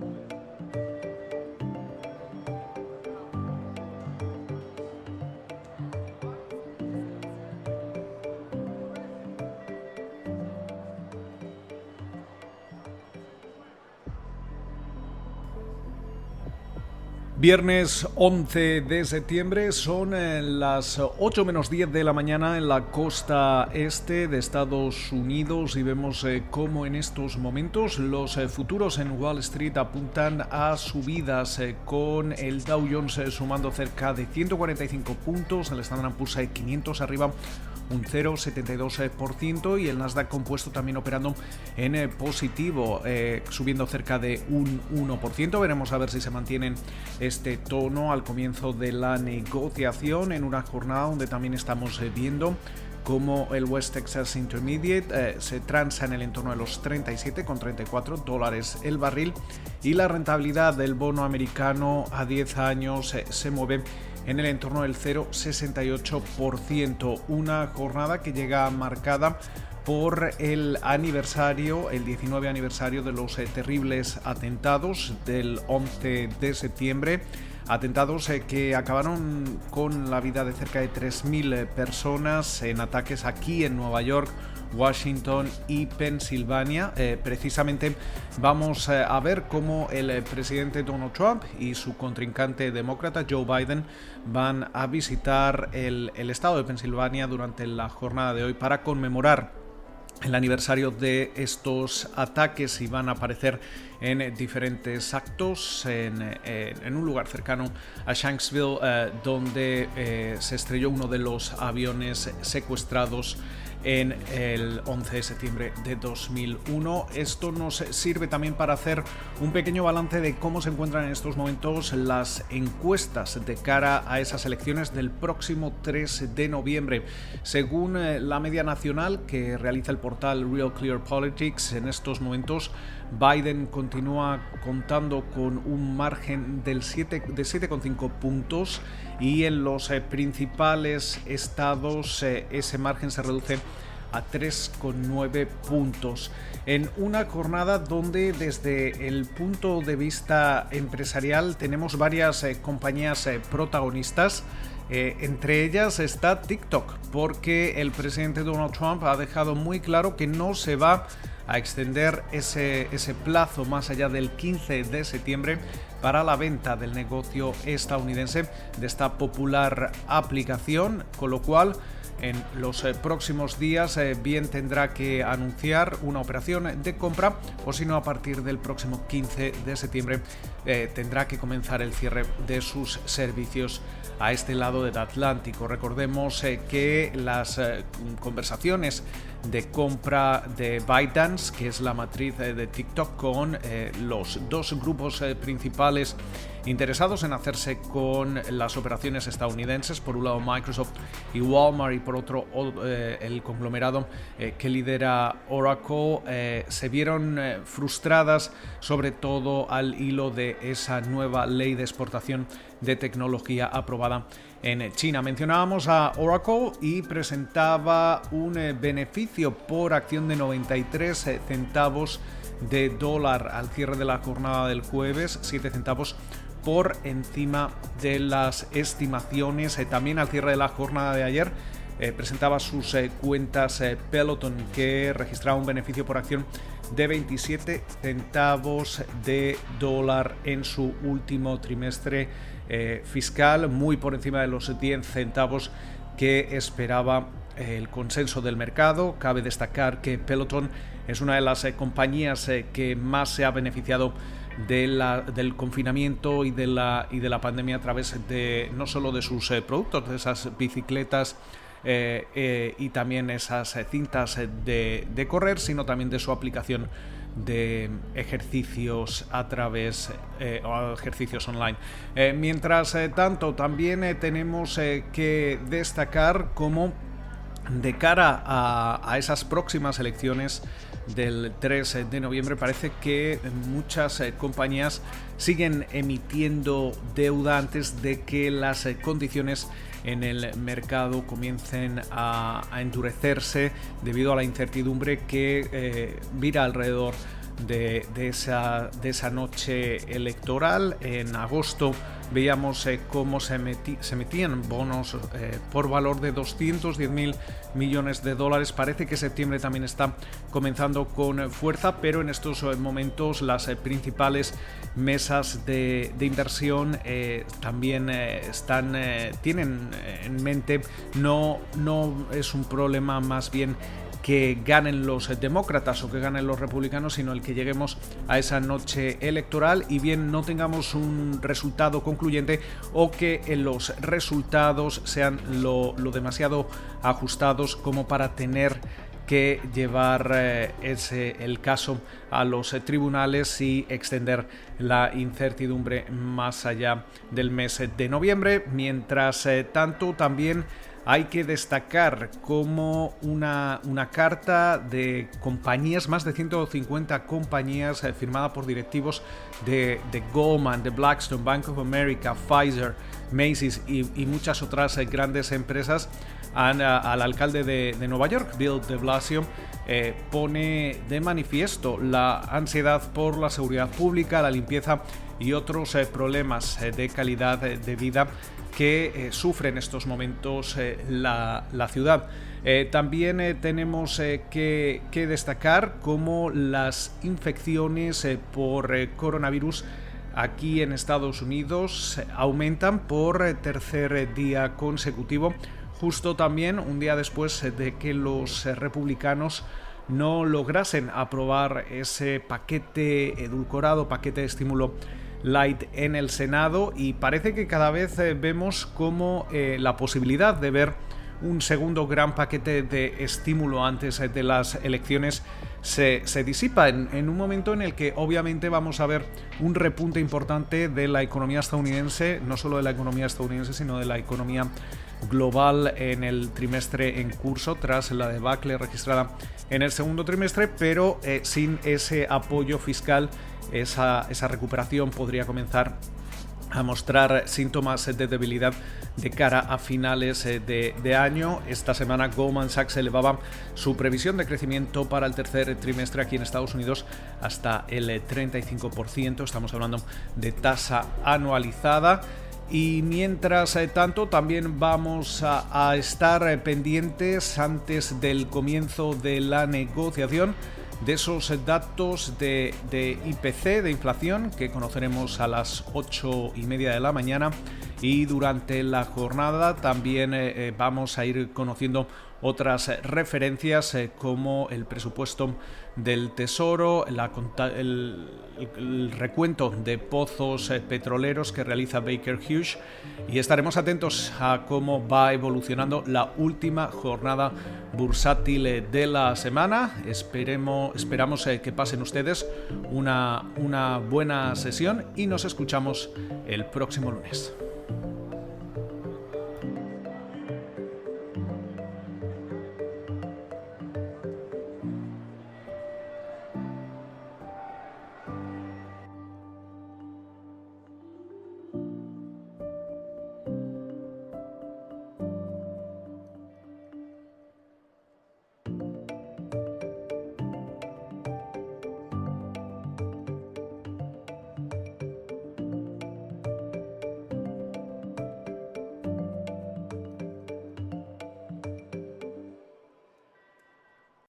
Thank you. Viernes 11 de septiembre son eh, las 8 menos 10 de la mañana en la costa este de Estados Unidos y vemos eh, cómo en estos momentos los eh, futuros en Wall Street apuntan a subidas con el Dow Jones sumando cerca de 145 puntos, el Standard Poor's 500 arriba un 0,72% y el Nasdaq compuesto también operando en eh, positivo, eh, subiendo cerca de un 1%. Veremos a ver si se mantienen este tono al comienzo de la negociación en una jornada donde también estamos eh, viendo como el West Texas Intermediate se transa en el entorno de los 37,34 dólares el barril y la rentabilidad del bono americano a 10 años se mueve en el entorno del 0,68%. Una jornada que llega marcada por el aniversario, el 19 aniversario de los eh, terribles atentados del 11 de septiembre. Atentados eh, que acabaron con la vida de cerca de 3.000 eh, personas en ataques aquí en Nueva York, Washington y Pensilvania. Eh, precisamente vamos eh, a ver cómo el eh, presidente Donald Trump y su contrincante demócrata Joe Biden van a visitar el, estado de Pensilvania durante la jornada de hoy para conmemorar el aniversario de estos ataques y van a aparecer en diferentes actos en, un lugar cercano a Shanksville donde se estrelló uno de los aviones secuestrados en el 11 de septiembre de 2001. Esto nos sirve también para hacer un pequeño balance de cómo se encuentran en estos momentos las encuestas de cara a esas elecciones del próximo 3 de noviembre. Según eh, la media nacional que realiza el portal Real Clear Politics, en estos momentos Biden continúa contando con un margen del 7, de 7,5 puntos y en los eh, principales estados eh, ese margen se reduce a 3,9 puntos. En una jornada donde desde el punto de vista empresarial tenemos varias eh, compañías protagonistas. entre ellas está TikTok, porque el presidente Donald Trump ha dejado muy claro que no se va a extender ese, ese plazo más allá del 15 de septiembre para la venta del negocio estadounidense de esta popular aplicación, con lo cual en los eh, próximos días eh, bien tendrá que anunciar una operación de compra o si no a partir del próximo 15 de septiembre eh, tendrá que comenzar el cierre de sus servicios a este lado del Atlántico. Recordemos que las conversaciones de compra de ByteDance, que es la matriz de TikTok, con los dos grupos principales interesados en hacerse con las operaciones estadounidenses, por un lado Microsoft y Walmart y por otro eh, el conglomerado eh, que lidera Oracle, eh, se vieron frustradas sobre todo al hilo de esa nueva ley de exportación de tecnología aprobada en China. Mencionábamos a Oracle y presentaba un beneficio por acción de 93 centavos de dólar al cierre de la jornada del jueves, 7 centavos por encima de las estimaciones. Eh, también al cierre de la jornada de ayer eh, presentaba sus eh, cuentas Peloton que registraba un beneficio por acción de 27 centavos de dólar en su último trimestre fiscal, muy por encima de los 10 centavos que esperaba el consenso del mercado. Cabe destacar que Peloton es una de las compañías que más se ha beneficiado del confinamiento y de, la, y de la pandemia a través de no solo de sus eh, productos, de esas bicicletas eh, eh, y también esas cintas de, de, correr, sino también de su aplicación de ejercicios a través o ejercicios online. mientras tanto, también tenemos que destacar cómo de cara a, esas próximas elecciones del 3 de noviembre. Parece que muchas eh, compañías siguen emitiendo deuda antes de que las eh, condiciones en el mercado comiencen a, endurecerse debido a la incertidumbre que eh, vira alrededor de, esa, de esa noche electoral. En agosto veíamos eh, cómo se, se, metían bonos eh, por valor de 210 mil millones de dólares. Parece que septiembre también está comenzando con fuerza, pero en estos momentos las principales mesas de, de inversión también están, tienen en mente no, no es un problema más bien que ganen los demócratas o que ganen los republicanos, sino el que lleguemos a esa noche electoral y bien no tengamos un resultado concluyente o que los resultados sean lo, demasiado ajustados como para tener que llevar eh, ese, el caso a los tribunales y extender la incertidumbre más allá del mes de noviembre. Mientras eh, tanto, también hay que destacar como una, carta de compañías, más de 150 compañías eh, firmada por directivos de, Goldman, de Blackstone, Bank of America, Pfizer, Macy's y, muchas otras eh, grandes empresas al alcalde de, Nueva York, Bill de Blasio, eh, pone de manifiesto la ansiedad por la seguridad pública, la limpieza y otros problemas de calidad de vida que eh, sufre en estos momentos eh, la, ciudad. Eh, también tenemos que, destacar cómo las infecciones por coronavirus aquí en Estados Unidos aumentan por tercer día consecutivo, justo también un día después de que los republicanos no lograsen aprobar ese paquete edulcorado, paquete de estímulo Light en el Senado y parece que cada vez eh, vemos como eh, la posibilidad de ver un segundo gran paquete de estímulo antes eh, de las elecciones se, disipa en, un momento en el que obviamente vamos a ver un repunte importante de la economía estadounidense, no solo de la economía estadounidense, sino de la economía global en el trimestre en curso tras la debacle registrada en el segundo trimestre, pero sin ese apoyo fiscal esa, recuperación podría comenzar a mostrar síntomas de debilidad de cara a finales eh, de, año. Esta semana Goldman Sachs elevaba su previsión de crecimiento para el tercer trimestre aquí en Estados Unidos hasta el 35%. Estamos hablando de tasa anualizada. Y mientras eh, tanto, también vamos a, estar eh, pendientes antes del comienzo de la negociación de esos datos de, IPC, de inflación, que conoceremos a las 8 y media de la mañana. Y durante la jornada también eh, vamos a ir conociendo otras referencias eh, como el presupuesto del Tesoro, el, recuento de pozos eh, petroleros que realiza Baker Hughes y estaremos atentos a cómo va evolucionando la última jornada bursátil eh, de la semana. Esperemos, esperamos que pasen ustedes una, una buena sesión y nos escuchamos el próximo lunes.